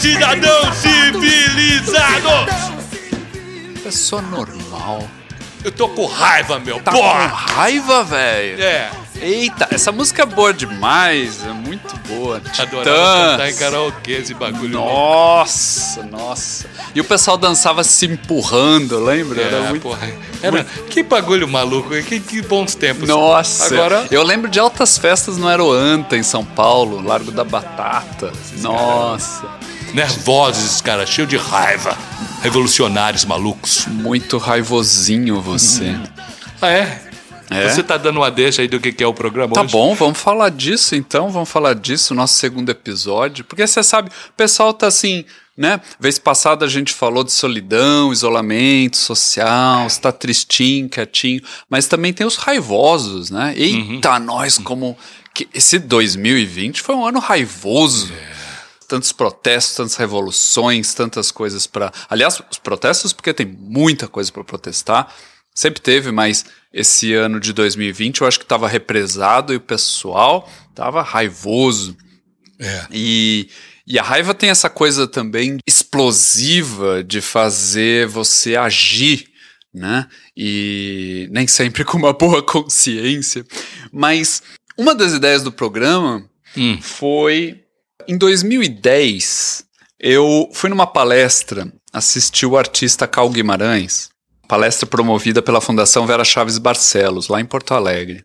sapatos dos cidadãos civilizados! Pessoa normal. Eu tô com raiva, meu Tá com porra! raiva, velho? É, Eita, essa música é boa demais, é muito boa. adorava cantar em karaokê esse bagulho. Nossa, nossa. E o pessoal dançava se empurrando, lembra? Era É, muito... porra. Era, que bagulho maluco, que, que bons tempos. Nossa, Agora, eu lembro de altas festas no Aeroanta, em São Paulo, Largo da Batata. Nossa, nervosos esses caras, cheios de raiva. Revolucionários malucos. muito raivosinho você. Ah, é? É? Você tá dando uma deixa aí do que que é o programa Tá hoje? bom, vamos falar disso então, vamos falar disso, nosso segundo episódio. Porque você sabe, o pessoal tá assim, né? Vez passada a gente falou de solidão, isolamento social, está tristinho, quietinho, mas também tem os raivosos, né? Eita, nós como. que esse 2020 foi um ano raivoso. Tantos protestos, tantas revoluções, tantas coisas para. Aliás, os protestos, porque tem muita coisa para protestar. Sempre teve, mas esse ano de 2020 eu acho que estava represado e o pessoal estava raivoso. É. E, e a raiva tem essa coisa também explosiva de fazer você agir, né? E nem sempre com uma boa consciência. Mas uma das ideias do programa Hum. foi em 2010. Eu fui numa palestra, assisti o artista Cal Guimarães, palestra promovida pela Fundação Vera Chaves Barcelos, lá em Porto Alegre.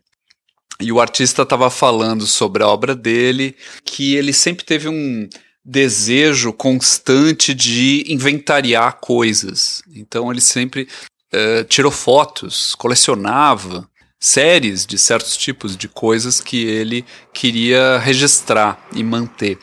E o artista estava falando sobre a obra dele, que ele sempre teve um desejo constante de inventariar coisas. Então ele sempre eh, tirou fotos, colecionava séries de certos tipos de coisas que ele queria registrar e manter.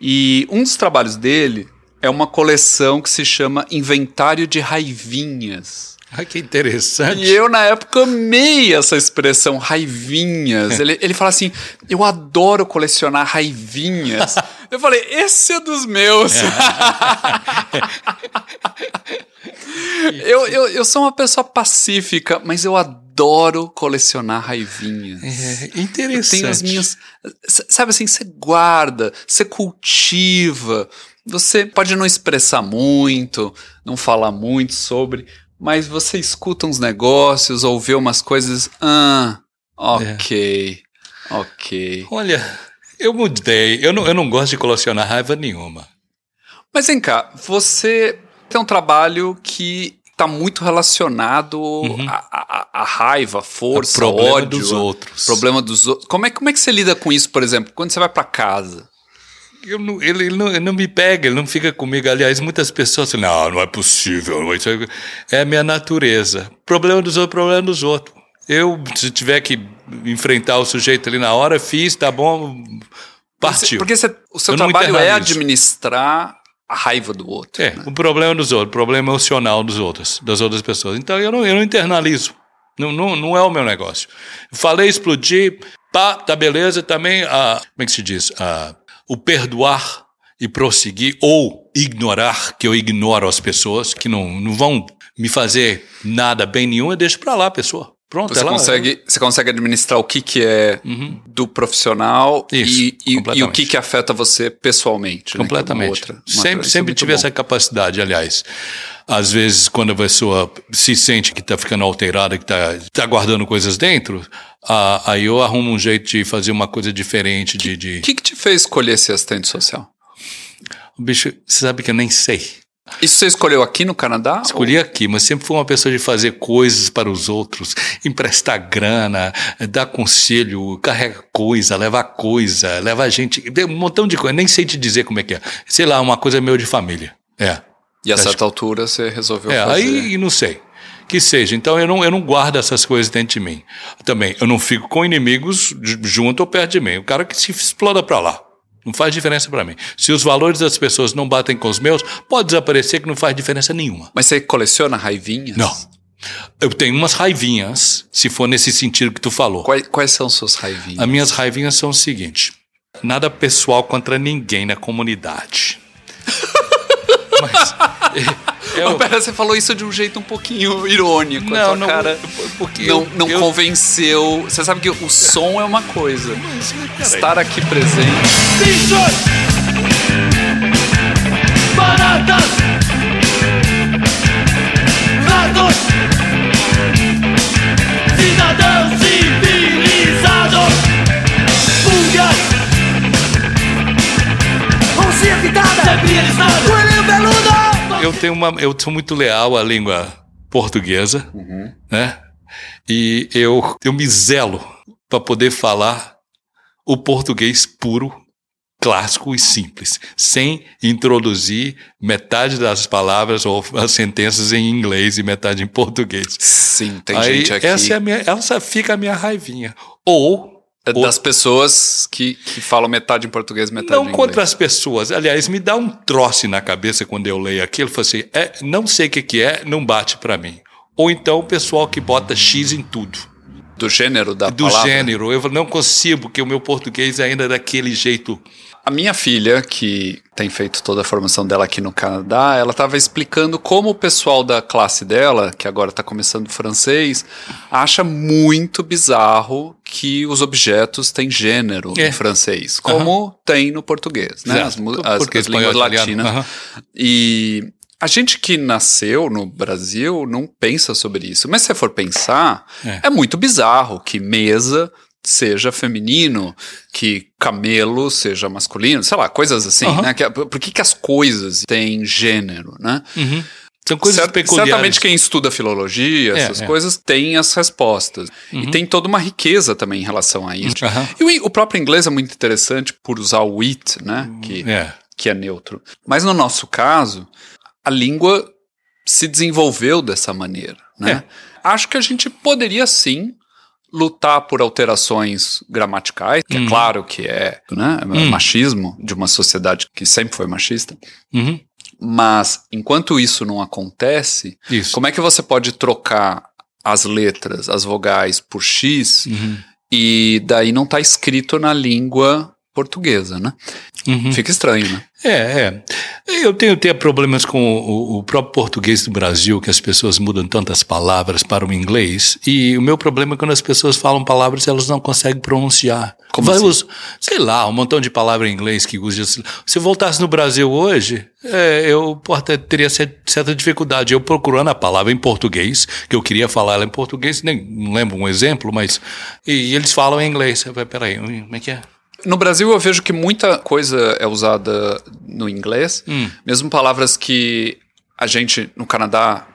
E um dos trabalhos dele é uma coleção que se chama Inventário de Raivinhas. Ai, que interessante. E eu, na época, amei essa expressão, raivinhas. Ele, ele fala assim: eu adoro colecionar raivinhas. eu falei, esse é dos meus. eu, eu, eu sou uma pessoa pacífica, mas eu adoro colecionar raivinhas. É Eu interessante. tenho as minhas. Sabe assim, você guarda, você cultiva. Você pode não expressar muito, não falar muito sobre, mas você escuta uns negócios ou vê umas coisas. Ah, ok. Ok. Olha, eu mudei. Eu não, eu não gosto de colecionar raiva nenhuma. Mas vem cá, você tem um trabalho que está muito relacionado à, à- à raiva, à força, O Uhum. problema ódio. dos outros. Problema dos outros. Como é, como é que você lida com isso, por exemplo, quando você vai para casa? Eu não- ele, ele não, ele não me pega, ele não fica comigo. Aliás, muitas pessoas falam, não, não é possível. não, é- É a minha natureza. Problema dos outros, problema dos outros. Eu, se tiver que enfrentar o sujeito ali na hora, fiz, tá bom, partiu. Porque o seu Eu trabalho é administrar a raiva do outro. É, o problema dos outros, o problema emocional dos outros, das outras pessoas. Então eu não, eu não internalizo. Não, não, não é o meu negócio. Falei, explodi, pá, tá beleza. Também, a, como é que se diz? A, o perdoar e prosseguir, ou ignorar, que eu ignoro as pessoas, que não, não vão me fazer nada bem nenhum, eu deixo pra lá a pessoa. Pronto, Você ela- consegue, você consegue administrar o que, que é do profissional Uhum. Isso, e, e- e o que, que afeta você pessoalmente. né, que é uma Completamente. outra- uma sempre outra- é sempre muito tive bom. essa capacidade, aliás. Às vezes, quando a pessoa se sente que está ficando alterada, que está tá guardando coisas dentro, ah, aí eu arrumo um jeito de fazer uma coisa diferente, de... de... O que, que te fez escolher ser assistente social? Bicho, você sabe que eu nem sei. Isso você escolheu aqui no Canadá? Escolhi aqui, mas sempre fui uma pessoa de fazer coisas para os outros, emprestar grana, dar conselho, carregar coisa, levar coisa, levar gente, um montão de coisa. Nem sei te dizer como é que é. Sei lá, uma coisa meio de família. É. E a Acho- certa altura você resolveu É, fazer. aí não sei. Que seja. Então eu não, eu não guardo essas coisas dentro de mim. Também, eu não fico com inimigos junto ou perto de mim. O cara que se exploda pra lá. Não faz diferença pra mim. Se os valores das pessoas não batem com os meus, pode desaparecer que não faz diferença nenhuma. Mas você coleciona raivinhas? Não. Eu tenho umas raivinhas, se for nesse sentido que tu falou. Quais, quais são suas raivinhas? As minhas raivinhas são o seguinte: nada pessoal contra ninguém na comunidade. Mas, eu... oh, pera, você falou isso de um jeito um pouquinho irônico. Não, não, cara porque não, não eu... convenceu. Você sabe que o som é uma coisa. Mas, Estar aqui presente. Bichos! Baratas! Ratos! Cidadãos civilizados! Pulgas! Oncinha pintada! Sempre alistado! Coelhinho peludo! Eu tenho uma. Eu sou muito leal à língua portuguesa, uhum. né? E eu, eu me zelo para poder falar o português puro, clássico e simples, sem introduzir metade das palavras ou as sentenças em inglês e metade em português. Sim, tem Aí, gente aqui. Essa, é a minha, essa fica a minha raivinha. Ou das pessoas que, que falam metade em português, metade não em inglês. contra as pessoas. Aliás, me dá um troço na cabeça quando eu leio aquilo. Eu falo assim, é, não sei o que, que é, não bate para mim. Ou então o pessoal que bota X em tudo. Do gênero da Do palavra? gênero. Eu não consigo, porque o meu português ainda é daquele jeito. A minha filha, que tem feito toda a formação dela aqui no Canadá, ela estava explicando como o pessoal da classe dela, que agora está começando francês, acha muito bizarro que os objetos têm gênero É. em francês, como tem no português, né? As, as, as línguas latinas. aham. E a gente que nasceu no Brasil não pensa sobre isso. Mas se você for pensar, É. é, muito bizarro que mesa seja feminino, que camelo seja masculino, sei lá, coisas assim, Aham. né? Que, por que, que as coisas têm gênero, né? São coisas peculiares. Certamente quem estuda filologia, É, essas é. coisas, tem as respostas. E tem toda uma riqueza também em relação a isso. Aham. E o, o próprio inglês é muito interessante por usar o it, né? Que, É. que é neutro. Mas no nosso caso, a língua se desenvolveu dessa maneira. Né? Acho que a gente poderia sim lutar por alterações gramaticais, que é claro que é né, machismo de uma sociedade que sempre foi machista. Uhum. Mas enquanto isso não acontece, Isso. como é que você pode trocar as letras, as vogais por X Uhum. e daí não está escrito na língua portuguesa, né? Uhum. Fica estranho, né? É, é. Eu tenho, tenho problemas com o, o próprio português do Brasil, que as pessoas mudam tantas palavras para o inglês. E o meu problema é quando as pessoas falam palavras elas não conseguem pronunciar. Como Vai assim? us- sei lá, um montão de palavras em inglês que usa. Se eu voltasse no Brasil hoje, é, eu até teria cer- certa dificuldade. Eu procurando a palavra em português, que eu queria falar ela em português, nem não lembro um exemplo, mas. E, eles falam em inglês. Eu falei, peraí, como é que é? No Brasil eu vejo que muita coisa é usada no inglês, Hum. mesmo palavras que a gente no Canadá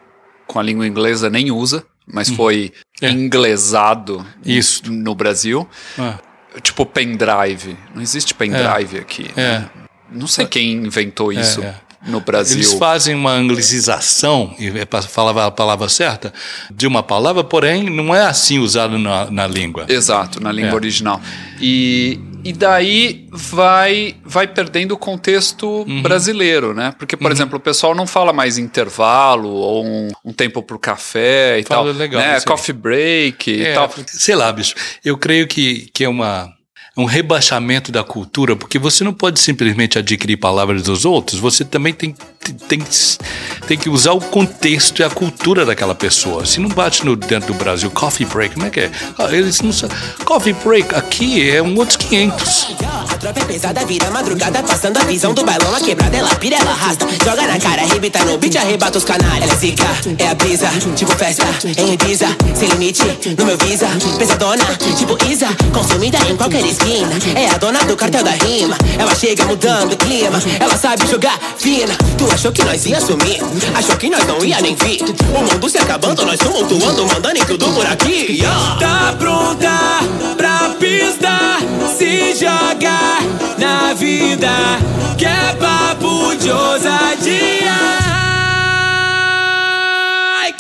com a língua inglesa nem usa, mas foi Hum. É. inglesado Isso. no Brasil. Ah, Tipo pendrive. Não existe pendrive aqui. é. né? Não sei quem inventou isso é. no Brasil. Eles fazem uma anglicização, e é para falar a palavra certa, de uma palavra, porém não é assim usado na, na língua. Exato, na língua É. original. E, e daí vai, vai perdendo o contexto Uhum. brasileiro, né? Porque, por exemplo, o pessoal não fala mais intervalo ou um, um tempo pro café e Fala tal. legal, né? Coffee break e É, tal. sei lá, bicho. Eu creio que, que é uma um rebaixamento da cultura, porque você não pode simplesmente adquirir palavras dos outros, você também tem, tem, tem que usar o contexto e a cultura daquela pessoa. Se não bate no dentro do Brasil, coffee break, como é que é? Ah, eles não sabem. Coffee break aqui é um outros 500. A tropa é pesada, vira madrugada, passando a visão do bailão, a quebrada, ela pira, ela arrasta. Joga na cara, arrebita no beat, arrebata os canalhas. Ela é zica, é a brisa, tipo festa, em Ibiza, sem limite, no meu visa. Pesadona, tipo Isa, consumida em qualquer esquina. É a dona do cartel da rima, ela chega mudando o clima. Ela sabe jogar fina, tu achou que nós ia sumir, achou que nós não ia nem vir. O mundo se acabando, nós tumultuando, mandando em tudo por aqui. Tá pronta pra pista, se jogar na vida, que é papo de ousadia.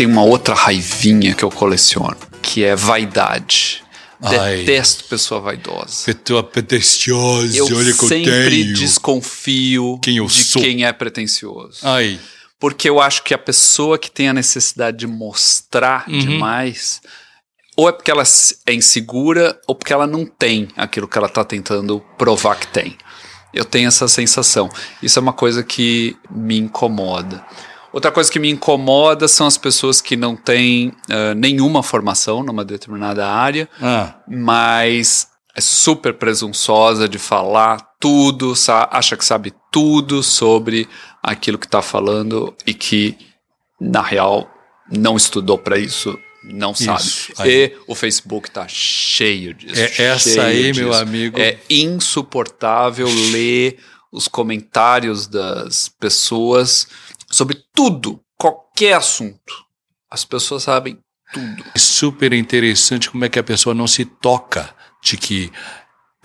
Tem uma outra raivinha que eu coleciono, que é vaidade. Ai. Detesto pessoa vaidosa. Pessoa pretenciosa, Eu olha que eu sempre tenho. desconfio Quem eu de sou. quem é pretencioso. Ai, Porque eu acho que a pessoa que tem a necessidade de mostrar Uhum. demais, ou é porque ela é insegura, ou porque ela não tem aquilo que ela está tentando provar que tem. Eu tenho essa sensação. Isso é uma coisa que me incomoda. Outra coisa que me incomoda são as pessoas que não têm eh, nenhuma formação numa determinada área, ah, mas é super presunçosa de falar tudo, acha que sabe tudo sobre aquilo que está falando e que, na real, não estudou para isso, não sabe. Aí. E o Facebook está cheio disso. É essa aí, disso. meu amigo. É insuportável ler os comentários das pessoas sobre tudo, qualquer assunto. As pessoas sabem tudo. é super interessante como é que a pessoa não se toca de que,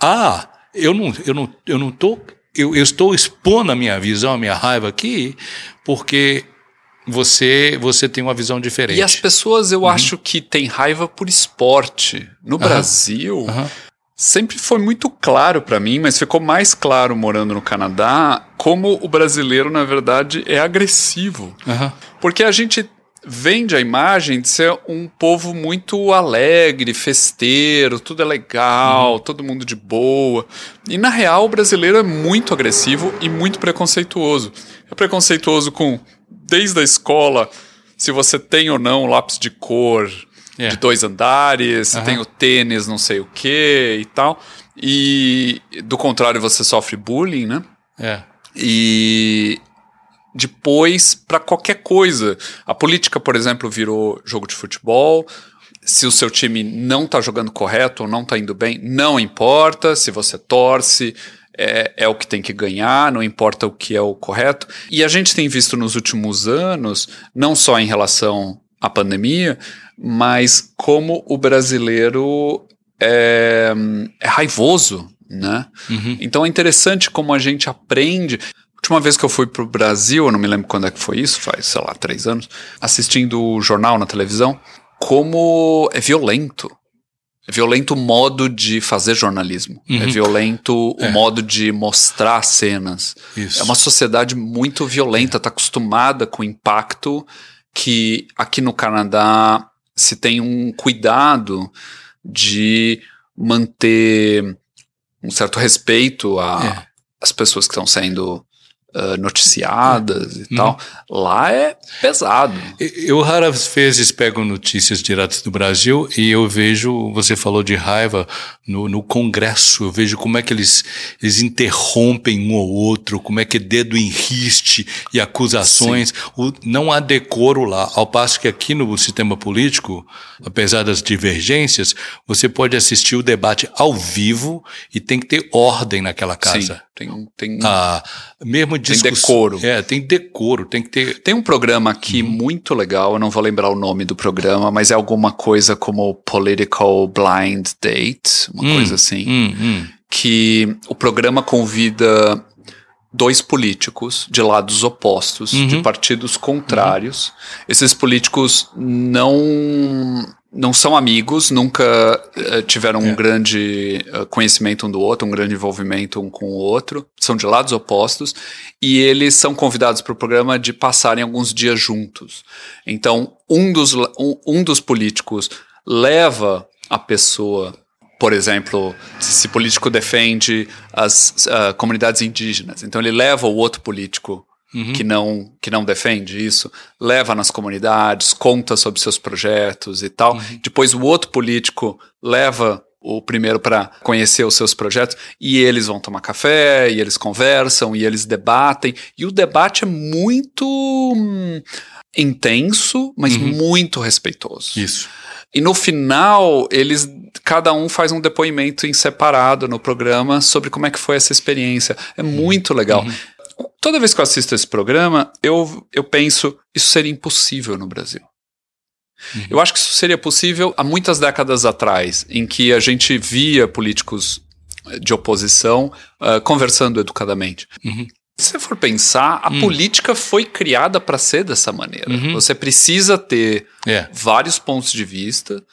ah, eu não, eu não, eu não tô, eu, eu estou expondo a minha visão, a minha raiva aqui, porque você, você tem uma visão diferente. E as pessoas, eu acho que têm raiva por esporte. No Brasil, Aham. Sempre foi muito claro pra mim, mas ficou mais claro morando no Canadá, como o brasileiro, na verdade, é agressivo. Aham. Porque a gente vende a imagem de ser um povo muito alegre, festeiro, tudo é legal, todo mundo de boa. E na real, o brasileiro é muito agressivo e muito preconceituoso. É preconceituoso com, desde a escola, se você tem ou não lápis de cor É. de dois andares, se Aham. tem o tênis não sei o que e tal. E do contrário, você sofre bullying, né? É. E depois para qualquer coisa. A política, por exemplo, virou jogo de futebol. Se o seu time não tá jogando correto ou não tá indo bem, não importa. Se você torce, é, é o que tem que ganhar, não importa o que é o correto. E a gente tem visto nos últimos anos, não só em relação à pandemia, mas como o brasileiro é, é raivoso, né? Uhum. Então é interessante como a gente aprende. A última vez que eu fui pro Brasil, eu não me lembro quando é que foi isso, faz, sei lá, três anos, assistindo o jornal na televisão, como é violento. É violento o modo de fazer jornalismo. É Uhum. violento o É. modo de mostrar cenas. Isso. É uma sociedade muito violenta, está acostumada com o impacto que aqui no Canadá se tem um cuidado de manter um certo respeito É. às pessoas que estão sendo ah, noticiadas e Uhum. tal. Lá é pesado. Eu raras vezes pego notícias diretas do Brasil e eu vejo, você falou de raiva no, no Congresso, eu vejo como é que eles, eles interrompem um ou outro, como é que dedo em riste e acusações. O- não há decoro lá. Ao passo que aqui no sistema político, apesar das divergências, você pode assistir o debate ao vivo e tem que ter ordem naquela casa. Sim, tem, tem, Ah, mesmo Tem decoro. É, tem decoro, tem que ter. Tem um programa aqui Uhum. muito legal, eu não vou lembrar o nome do programa, mas é alguma coisa como Political Blind Date, uma Hum, coisa assim, Hum, hum. que o programa convida dois políticos de lados opostos, Uhum. de partidos contrários. Esses políticos não não são amigos, nunca eh, tiveram um É. grande eh, conhecimento um do outro, um grande envolvimento um com o outro, são de lados opostos, e eles são convidados para o programa de passarem alguns dias juntos. Então, um dos, um, um dos políticos leva a pessoa, por exemplo, se esse político defende as ah, comunidades indígenas, então ele leva o outro político Uhum. que não que não defende isso, leva nas comunidades, conta sobre seus projetos e tal. Depois o outro político leva o primeiro para conhecer os seus projetos e eles vão tomar café e eles conversam e eles debatem e o debate é muito hum, intenso, mas muito respeitoso. Isso. E no final, eles cada um faz um depoimento em separado no programa sobre como é que foi essa experiência. É muito legal. Toda vez que eu assisto esse programa, eu, eu penso, isso seria impossível no Brasil. Eu acho que isso seria possível há muitas décadas atrás, em que a gente via políticos eh, de oposição ah, conversando educadamente. Uhum. Se você for pensar, a política foi criada para ser dessa maneira. Você precisa ter É. vários pontos de vista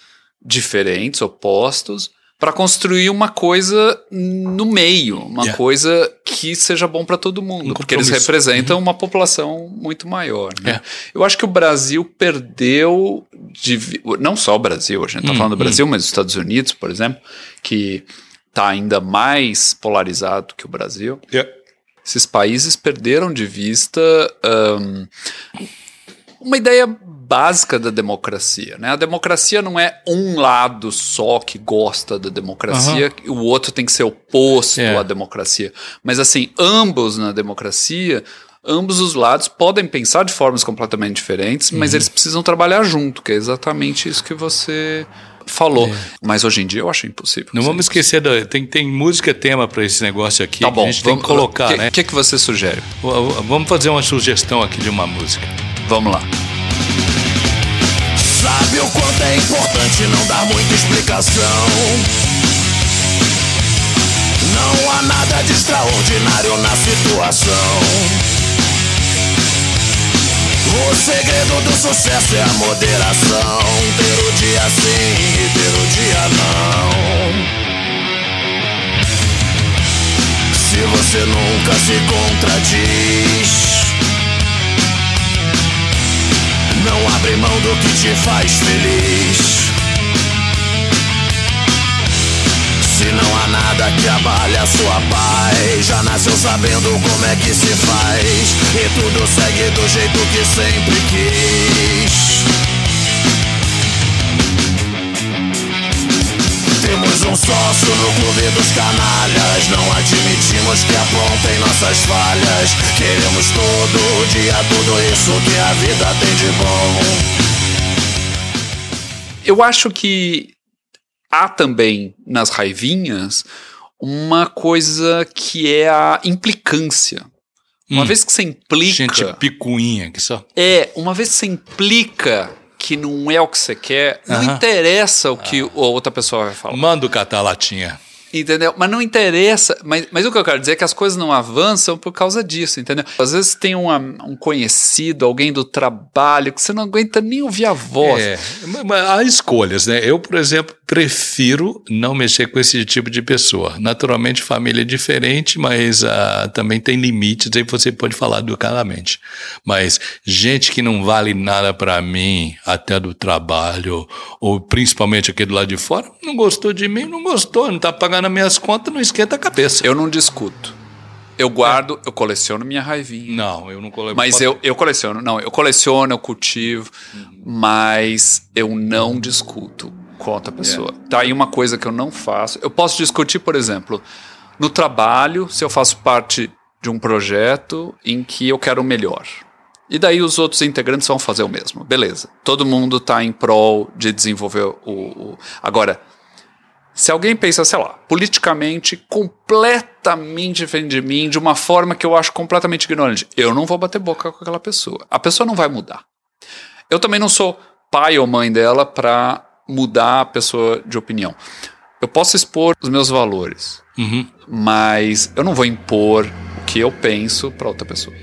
diferentes, opostos, para construir uma coisa no meio, uma Yeah. coisa que seja bom para todo mundo, Um porque eles representam uma população muito maior. né? É. Eu acho que o Brasil perdeu, de não só o Brasil, a gente está falando do Brasil, mas os Estados Unidos, por exemplo, que está ainda mais polarizado que o Brasil esses países perderam de vista ahn, uma ideia básica da democracia. Né? A democracia não é um lado só que gosta da democracia, e o outro tem que ser oposto É. à democracia. Mas assim, ambos na democracia. Ambos os lados podem pensar de formas completamente diferentes, mas Uhum. eles precisam trabalhar junto, que é exatamente isso que você falou. Mas hoje em dia eu acho impossível. É. Não vamos esquecer, da, tem, tem música tema para esse negócio aqui. Tá bom, a gente tem que colocar, que, né? O que, que você sugere? Vamos fazer uma sugestão aqui de uma música. Vamos lá. Sabe o quanto é importante não dar muita explicação? Não há nada de extraordinário na situação. O segredo do sucesso é a moderação. Ter o dia sim e ter o dia não. Se você nunca se contradiz. Não abre mão do que te faz feliz. Se não há nada que abale a sua paz, já nasceu sabendo como é que se faz. E tudo segue do jeito que sempre quis. Um sócio no clube dos canalhas. Não admitimos que apontem nossas falhas. Queremos todo dia tudo isso que a vida tem de bom. Eu acho que há também nas raivinhas uma coisa que é a implicância. Uma Hum. vez que você implica. Gente picuinha que só. É, uma vez que você implica que não é o que você quer, não Aham. interessa o que a outra pessoa vai falar. Manda o catar latinha. Entendeu? Mas não interessa. Mas, mas o que eu quero dizer é que as coisas não avançam por causa disso, entendeu? Às vezes tem um, am- um conhecido, alguém do trabalho, que você não aguenta nem ouvir a voz. É, há escolhas, né? Eu, por exemplo, prefiro não mexer com esse tipo de pessoa. Naturalmente, família é diferente, mas ah, também tem limites, aí você pode falar educadamente. Mas gente que não vale nada para mim, até do trabalho, ou principalmente aqui do lado de fora, não gostou de mim, não gostou, não tá pagando as minhas contas, não esquenta a cabeça. Eu não discuto. Eu guardo, eu coleciono minha raivinha. Não, eu não coloquei. Mas eu, eu coleciono, não, eu coleciono, eu cultivo, mas eu não discuto com outra pessoa. Tá aí uma coisa que eu não faço. Eu posso discutir, por exemplo, no trabalho, se eu faço parte de um projeto em que eu quero o melhor. E daí os outros integrantes vão fazer o mesmo. Beleza. Todo mundo está em prol de desenvolver o, o. Agora, se alguém pensa, sei lá, politicamente completamente diferente de mim, de uma forma que eu acho completamente ignorante, eu não vou bater boca com aquela pessoa. A pessoa não vai mudar. Eu também não sou pai ou mãe dela para mudar a pessoa de opinião. Eu posso expor os meus valores, Uhum. mas eu não vou impor o que eu penso para outra pessoa.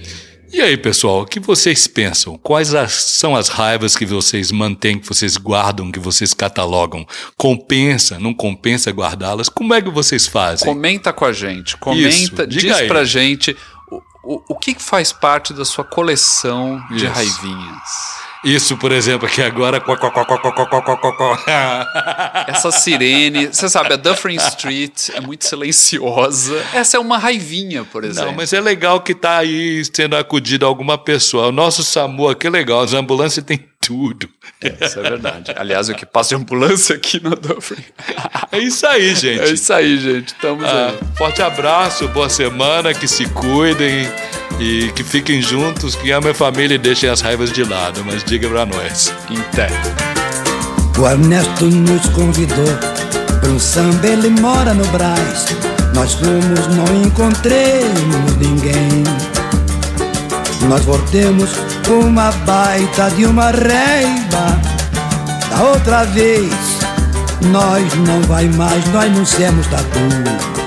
E aí, pessoal, o que vocês pensam? Quais as- são as raivas que vocês mantêm, que vocês guardam, que vocês catalogam? Compensa, não compensa guardá-las? Como é que vocês fazem? Comenta com a gente, comenta, Isso, diga diz aí. pra gente o, o, o que faz parte da sua coleção de Isso. raivinhas. Isso, por exemplo, aqui agora. Essa sirene. Você sabe, a Dufferin Street é muito silenciosa. Essa é uma raivinha, por exemplo. Não, mas é legal que está aí sendo acudida alguma pessoa. O nosso SAMU aqui é legal. As ambulâncias têm tudo. Isso é verdade. Aliás, o que passa de ambulância aqui na Dufferin. É isso aí, gente. É isso aí, gente. Estamos Ah, aí. forte abraço, boa semana, que se cuidem e que fiquem juntos, que amem a família e deixem as raivas de lado, mas diga pra nós. Pé. O Ernesto nos convidou para um samba, ele mora no Brás. Nós fomos, não encontremos ninguém. Nós voltemos uma baita de uma reiva. Da outra vez, nós não vai mais, nós não somos tatu.